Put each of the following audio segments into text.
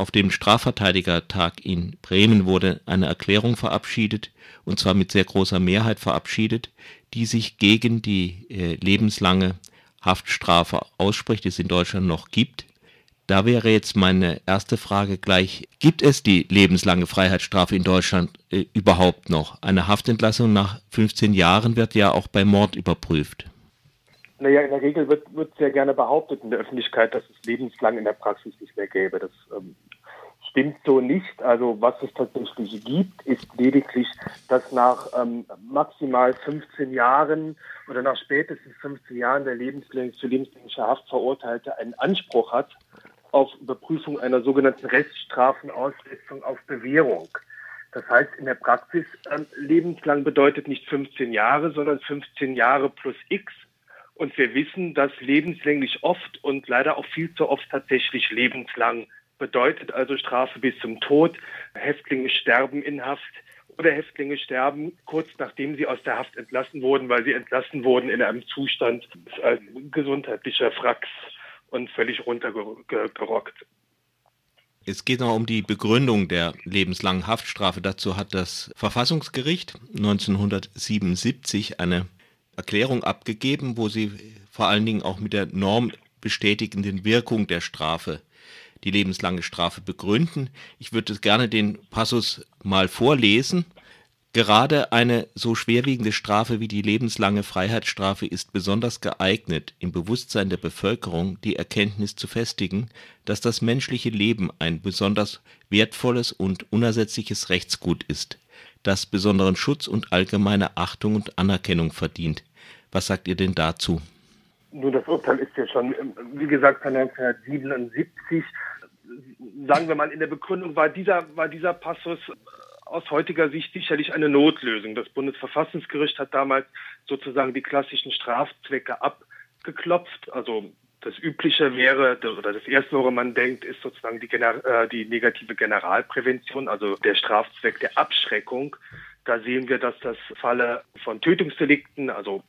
auf dem Strafverteidigertag in Bremen wurde eine Erklärung verabschiedet, und zwar mit sehr großer Mehrheit verabschiedet, die sich gegen die äh, lebenslange Haftstrafe ausspricht, die es in Deutschland noch gibt. Da wäre jetzt meine erste Frage gleich, gibt es die lebenslange Freiheitsstrafe in Deutschland äh, überhaupt noch? Eine Haftentlassung nach 15 Jahren wird ja auch bei Mord überprüft. Naja, in der Regel wird, wird sehr gerne behauptet in der Öffentlichkeit, dass es lebenslang in der Praxis nicht mehr gäbe. Das ähm, stimmt so nicht. Also was es tatsächlich gibt, ist lediglich, dass nach ähm, maximal 15 Jahren oder nach spätestens 15 Jahren der lebenslänglich zu lebenslänglicher Haft Verurteilte einen Anspruch hat auf Überprüfung einer sogenannten Reststrafenaussetzung auf Bewährung. Das heißt, in der Praxis ähm, lebenslang bedeutet nicht 15 Jahre, sondern 15 Jahre plus X. Und wir wissen, dass lebenslänglich oft und leider auch viel zu oft tatsächlich lebenslang bedeutet, also Strafe bis zum Tod. Häftlinge sterben in Haft oder Häftlinge sterben kurz nachdem sie aus der Haft entlassen wurden, weil sie entlassen wurden in einem Zustand als gesundheitlicher Fracks und völlig runtergerockt. Es geht noch um die Begründung der lebenslangen Haftstrafe. Dazu hat das Verfassungsgericht 1977 eine Erklärung abgegeben, wo sie vor allen Dingen auch mit der normbestätigenden Wirkung der Strafe die lebenslange Strafe begründen. Ich würde gerne den Passus mal vorlesen. Gerade eine so schwerwiegende Strafe wie die lebenslange Freiheitsstrafe ist besonders geeignet, im Bewusstsein der Bevölkerung die Erkenntnis zu festigen, dass das menschliche Leben ein besonders wertvolles und unersetzliches Rechtsgut ist, das besonderen Schutz und allgemeine Achtung und Anerkennung verdient. Was sagt ihr denn dazu? Nun, das Urteil ist ja schon, wie gesagt, von 1977. Sagen wir mal, in der Begründung war dieser, war dieser Passus aus heutiger Sicht sicherlich eine Notlösung. Das Bundesverfassungsgericht hat damals sozusagen die klassischen Strafzwecke abgeklopft. Also das Übliche wäre, oder das Erste, woran man denkt, ist sozusagen die, Gener äh, die negative Generalprävention, also der Strafzweck der Abschreckung. Da sehen wir, dass das Falle von Tötungsdelikten, also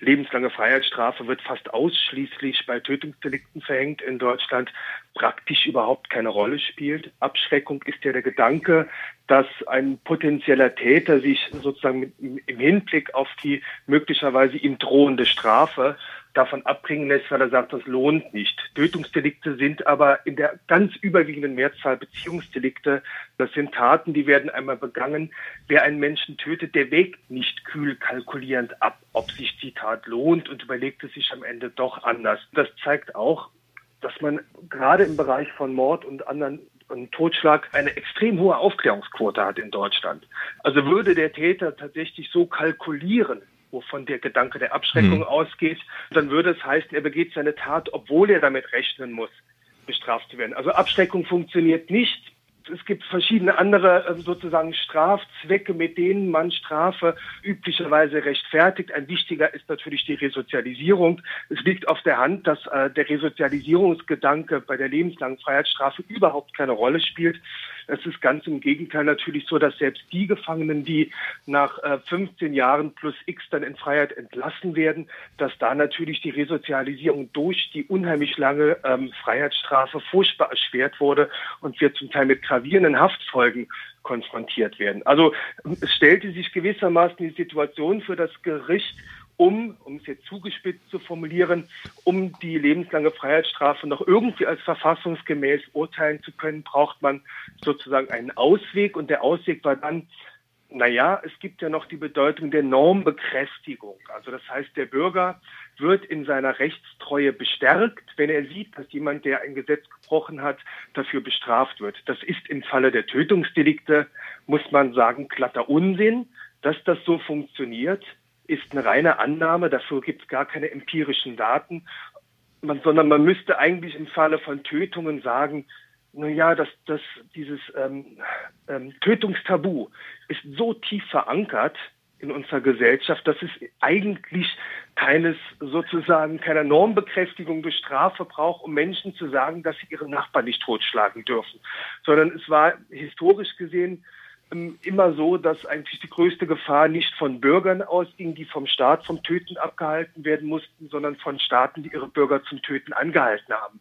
lebenslange Freiheitsstrafe wird fast ausschließlich bei Tötungsdelikten verhängt in Deutschland, praktisch überhaupt keine Rolle spielt. Abschreckung ist ja der Gedanke, dass ein potenzieller Täter sich sozusagen im Hinblick auf die möglicherweise ihm drohende Strafe davon abbringen lässt, weil er sagt, das lohnt nicht. Tötungsdelikte sind aber in der ganz überwiegenden Mehrzahl Beziehungsdelikte. Das sind Taten, die werden einmal begangen. Wer einen Menschen tötet, der wägt nicht kühl kalkulierend ab, ob sich die Tat lohnt und überlegt es sich am Ende doch anders. Das zeigt auch, dass man gerade im Bereich von Mord und anderen und Totschlag eine extrem hohe Aufklärungsquote hat in Deutschland. Also würde der Täter tatsächlich so kalkulieren, wovon der Gedanke der Abschreckung hm. ausgeht, dann würde es heißen, er begeht seine Tat, obwohl er damit rechnen muss, bestraft zu werden. Also Abschreckung funktioniert nicht es gibt verschiedene andere ähm, sozusagen Strafzwecke, mit denen man Strafe üblicherweise rechtfertigt. Ein wichtiger ist natürlich die Resozialisierung. Es liegt auf der Hand, dass äh, der Resozialisierungsgedanke bei der lebenslangen Freiheitsstrafe überhaupt keine Rolle spielt. Es ist ganz im Gegenteil natürlich so, dass selbst die Gefangenen, die nach 15 äh, Jahren plus X dann in Freiheit entlassen werden, dass da natürlich die Resozialisierung durch die unheimlich lange ähm, Freiheitsstrafe furchtbar erschwert wurde und wir zum Teil mit gravierenden Haftfolgen konfrontiert werden. Also es stellte sich gewissermaßen die Situation für das Gericht um, um es jetzt zugespitzt zu formulieren, um die lebenslange Freiheitsstrafe noch irgendwie als verfassungsgemäß urteilen zu können, braucht man sozusagen einen Ausweg. Und der Ausweg war dann, naja, es gibt ja noch die Bedeutung der Normbekräftigung. Also das heißt, der Bürger wird in seiner Rechtstreue bestärkt, wenn er sieht, dass jemand, der ein Gesetz gebrochen hat, dafür bestraft wird. Das ist im Falle der Tötungsdelikte, muss man sagen, glatter Unsinn, dass das so funktioniert ist eine reine Annahme, dafür gibt es gar keine empirischen Daten, man, sondern man müsste eigentlich im Falle von Tötungen sagen, naja, dass, dass dieses ähm, ähm, Tötungstabu ist so tief verankert in unserer Gesellschaft, dass es eigentlich keines sozusagen keiner Normbekräftigung durch Strafe braucht, um Menschen zu sagen, dass sie ihre Nachbarn nicht totschlagen dürfen, sondern es war historisch gesehen immer so, dass eigentlich die größte Gefahr nicht von Bürgern ausging, die vom Staat vom Töten abgehalten werden mussten, sondern von Staaten, die ihre Bürger zum Töten angehalten haben.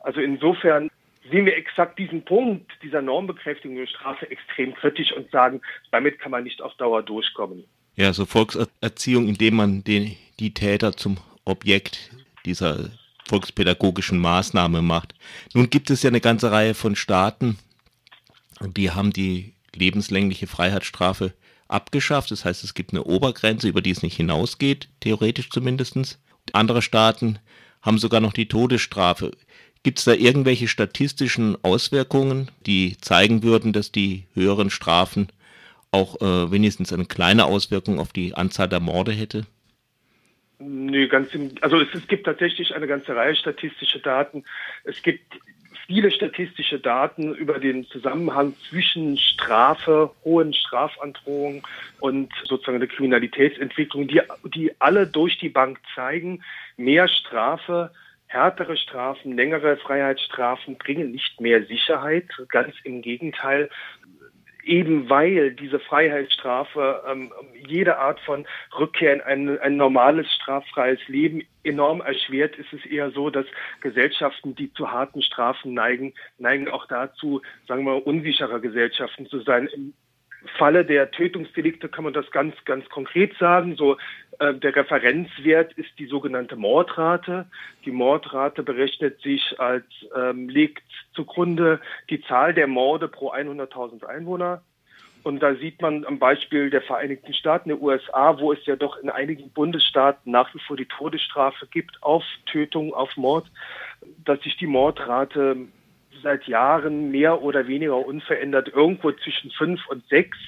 Also insofern sehen wir exakt diesen Punkt dieser Normbekräftigung der Strafe extrem kritisch und sagen, damit kann man nicht auf Dauer durchkommen. Ja, so Volkserziehung, indem man den, die Täter zum Objekt dieser volkspädagogischen Maßnahme macht. Nun gibt es ja eine ganze Reihe von Staaten, die haben die lebenslängliche Freiheitsstrafe abgeschafft. Das heißt, es gibt eine Obergrenze, über die es nicht hinausgeht, theoretisch zumindest. Andere Staaten haben sogar noch die Todesstrafe. Gibt es da irgendwelche statistischen Auswirkungen, die zeigen würden, dass die höheren Strafen auch äh, wenigstens eine kleine Auswirkung auf die Anzahl der Morde hätte? Nee, ganz im, also es, es gibt tatsächlich eine ganze Reihe statistischer Daten. Es gibt viele statistische Daten über den Zusammenhang zwischen Strafe, hohen Strafandrohungen und sozusagen der Kriminalitätsentwicklung, die, die alle durch die Bank zeigen, mehr Strafe, härtere Strafen, längere Freiheitsstrafen bringen nicht mehr Sicherheit. Ganz im Gegenteil, eben weil diese Freiheitsstrafe ähm, jede Art von Rückkehr in ein, ein normales straffreies Leben enorm erschwert, ist es eher so, dass Gesellschaften, die zu harten Strafen neigen, neigen auch dazu, sagen wir, unsichere Gesellschaften zu sein. Im Falle der Tötungsdelikte kann man das ganz, ganz konkret sagen. So, äh, der Referenzwert ist die sogenannte Mordrate. Die Mordrate berechnet sich als, ähm, legt zugrunde die Zahl der Morde pro 100.000 Einwohner. Und da sieht man am Beispiel der Vereinigten Staaten, der USA, wo es ja doch in einigen Bundesstaaten nach wie vor die Todesstrafe gibt auf Tötung, auf Mord, dass sich die Mordrate seit Jahren mehr oder weniger unverändert irgendwo zwischen fünf und sechs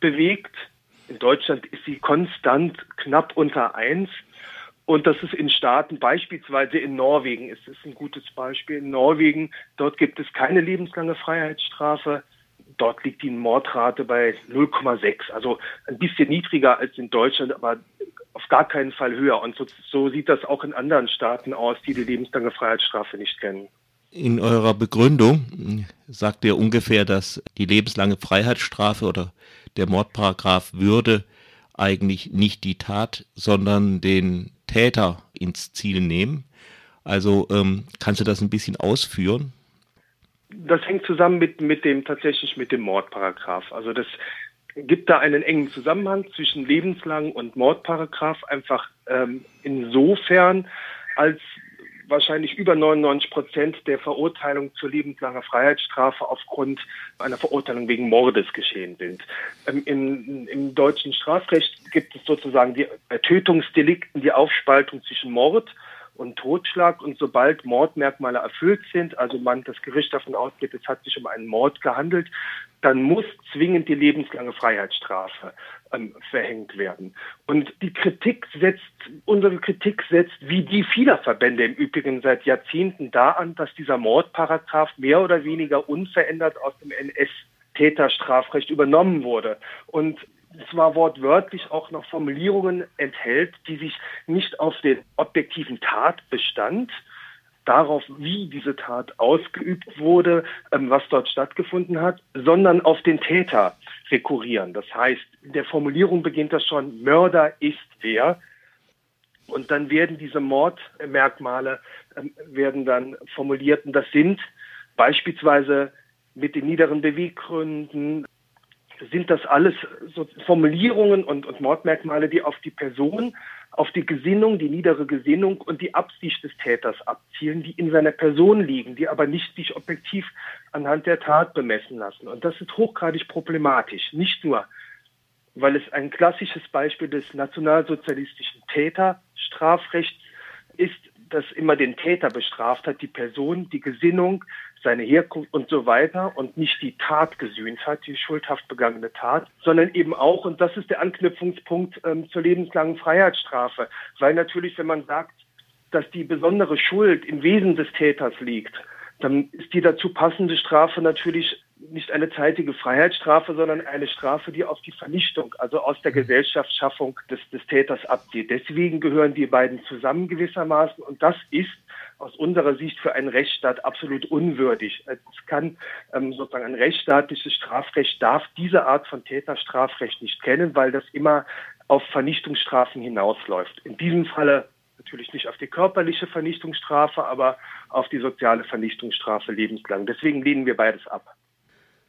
bewegt. In Deutschland ist sie konstant knapp unter eins. Und das ist in Staaten, beispielsweise in Norwegen, ist es ein gutes Beispiel. In Norwegen, dort gibt es keine lebenslange Freiheitsstrafe. Dort liegt die Mordrate bei 0,6, also ein bisschen niedriger als in Deutschland, aber auf gar keinen Fall höher. Und so, so sieht das auch in anderen Staaten aus, die die lebenslange Freiheitsstrafe nicht kennen. In eurer Begründung sagt ihr ungefähr, dass die lebenslange Freiheitsstrafe oder der Mordparagraph würde eigentlich nicht die Tat, sondern den Täter ins Ziel nehmen. Also ähm, kannst du das ein bisschen ausführen? Das hängt zusammen mit, mit dem tatsächlich mit dem Mordparagraph. Also das gibt da einen engen Zusammenhang zwischen lebenslang und Mordparagraph einfach ähm, insofern, als wahrscheinlich über 99 Prozent der Verurteilung zur lebenslanger Freiheitsstrafe aufgrund einer Verurteilung wegen Mordes geschehen sind. Ähm, im, Im deutschen Strafrecht gibt es sozusagen die, bei Tötungsdelikten die Aufspaltung zwischen Mord und Totschlag. Und sobald Mordmerkmale erfüllt sind, also man das Gericht davon ausgeht, es hat sich um einen Mord gehandelt, dann muss zwingend die lebenslange Freiheitsstrafe verhängt werden. Und die Kritik setzt, unsere Kritik setzt, wie die vieler Verbände im Übrigen seit Jahrzehnten da an, dass dieser Mordparagraph mehr oder weniger unverändert aus dem NS-Täterstrafrecht übernommen wurde. Und zwar wortwörtlich auch noch Formulierungen enthält, die sich nicht auf den objektiven Tatbestand, darauf, wie diese Tat ausgeübt wurde, ähm, was dort stattgefunden hat, sondern auf den Täter rekurrieren. Das heißt, in der Formulierung beginnt das schon, Mörder ist wer. Und dann werden diese Mordmerkmale ähm, werden dann formuliert. Und das sind beispielsweise mit den niederen Beweggründen, sind das alles so Formulierungen und, und Mordmerkmale, die auf die Person, auf die Gesinnung, die niedere Gesinnung und die Absicht des Täters abzielen, die in seiner Person liegen, die aber nicht sich objektiv anhand der Tat bemessen lassen. Und das ist hochgradig problematisch. Nicht nur, weil es ein klassisches Beispiel des nationalsozialistischen Täterstrafrechts ist, das immer den Täter bestraft hat, die Person, die Gesinnung, seine Herkunft und so weiter und nicht die Tat gesühnt hat, die schuldhaft begangene Tat, sondern eben auch, und das ist der Anknüpfungspunkt ähm, zur lebenslangen Freiheitsstrafe, weil natürlich, wenn man sagt, dass die besondere Schuld im Wesen des Täters liegt, dann ist die dazu passende Strafe natürlich nicht eine zeitige Freiheitsstrafe, sondern eine Strafe, die auf die Vernichtung, also aus der Gesellschaftsschaffung des, des Täters abgeht. Deswegen gehören die beiden zusammen gewissermaßen und das ist aus unserer Sicht für einen Rechtsstaat absolut unwürdig. Es kann ähm, sozusagen ein rechtsstaatliches Strafrecht darf diese Art von Täterstrafrecht nicht kennen, weil das immer auf Vernichtungsstrafen hinausläuft. In diesem Falle Natürlich nicht auf die körperliche Vernichtungsstrafe, aber auf die soziale Vernichtungsstrafe lebenslang. Deswegen lehnen wir beides ab.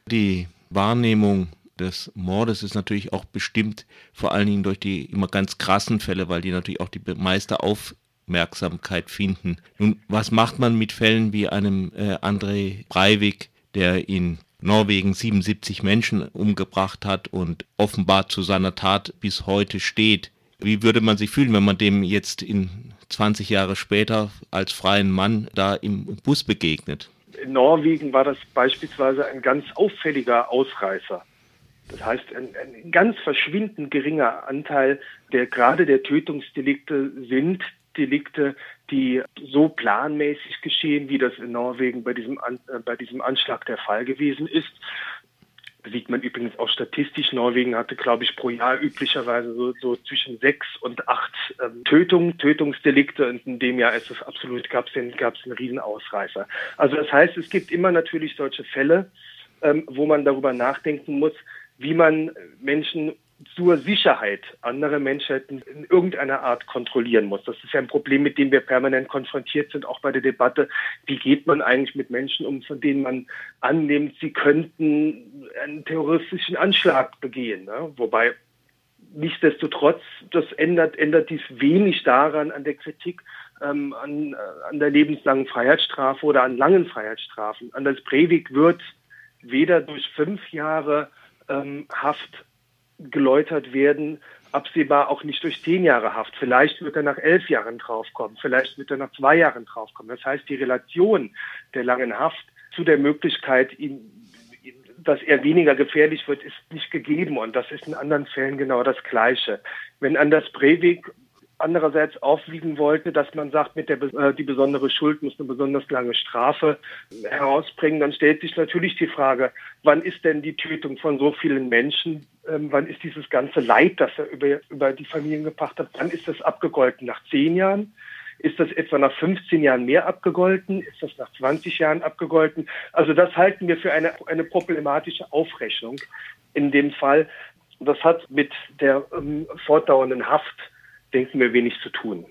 Die Wahrnehmung des Mordes ist natürlich auch bestimmt vor allen Dingen durch die immer ganz krassen Fälle, weil die natürlich auch die meiste Aufmerksamkeit finden. Nun, was macht man mit Fällen wie einem äh, André Breivik, der in Norwegen 77 Menschen umgebracht hat und offenbar zu seiner Tat bis heute steht? Wie würde man sich fühlen, wenn man dem jetzt in 20 Jahre später als freien Mann da im Bus begegnet? In Norwegen war das beispielsweise ein ganz auffälliger Ausreißer. Das heißt, ein, ein ganz verschwindend geringer Anteil der gerade der Tötungsdelikte sind Delikte, die so planmäßig geschehen, wie das in Norwegen bei diesem, An äh, bei diesem Anschlag der Fall gewesen ist. Sieht man übrigens auch statistisch. Norwegen hatte, glaube ich, pro Jahr üblicherweise so, so zwischen sechs und acht ähm, Tötungen, Tötungsdelikte. Und in dem Jahr ist es absolut, gab es einen, einen Riesenausreißer. Also das heißt, es gibt immer natürlich solche Fälle, ähm, wo man darüber nachdenken muss, wie man Menschen zur Sicherheit anderer Menschen in irgendeiner Art kontrollieren muss. Das ist ja ein Problem, mit dem wir permanent konfrontiert sind, auch bei der Debatte, wie geht man eigentlich mit Menschen um, von denen man annimmt, sie könnten einen terroristischen Anschlag begehen. Ne? Wobei nichtsdestotrotz, das ändert, ändert dies wenig daran an der Kritik ähm, an, äh, an der lebenslangen Freiheitsstrafe oder an langen Freiheitsstrafen. Anders Breivik wird weder durch fünf Jahre ähm, Haft geläutert werden, absehbar auch nicht durch zehn Jahre Haft. Vielleicht wird er nach elf Jahren draufkommen, vielleicht wird er nach zwei Jahren draufkommen. Das heißt, die Relation der langen Haft zu der Möglichkeit, ihn, dass er weniger gefährlich wird, ist nicht gegeben. Und das ist in anderen Fällen genau das Gleiche. Wenn Anders Breivik andererseits aufwiegen wollte, dass man sagt, mit der äh, die besondere Schuld muss eine besonders lange Strafe herausbringen, dann stellt sich natürlich die Frage, wann ist denn die Tötung von so vielen Menschen, ähm, wann ist dieses ganze Leid, das er über, über die Familien gebracht hat, wann ist das abgegolten? Nach zehn Jahren? Ist das etwa nach 15 Jahren mehr abgegolten? Ist das nach 20 Jahren abgegolten? Also das halten wir für eine, eine problematische Aufrechnung in dem Fall. Das hat mit der ähm, fortdauernden Haft denken wir, wenig zu tun.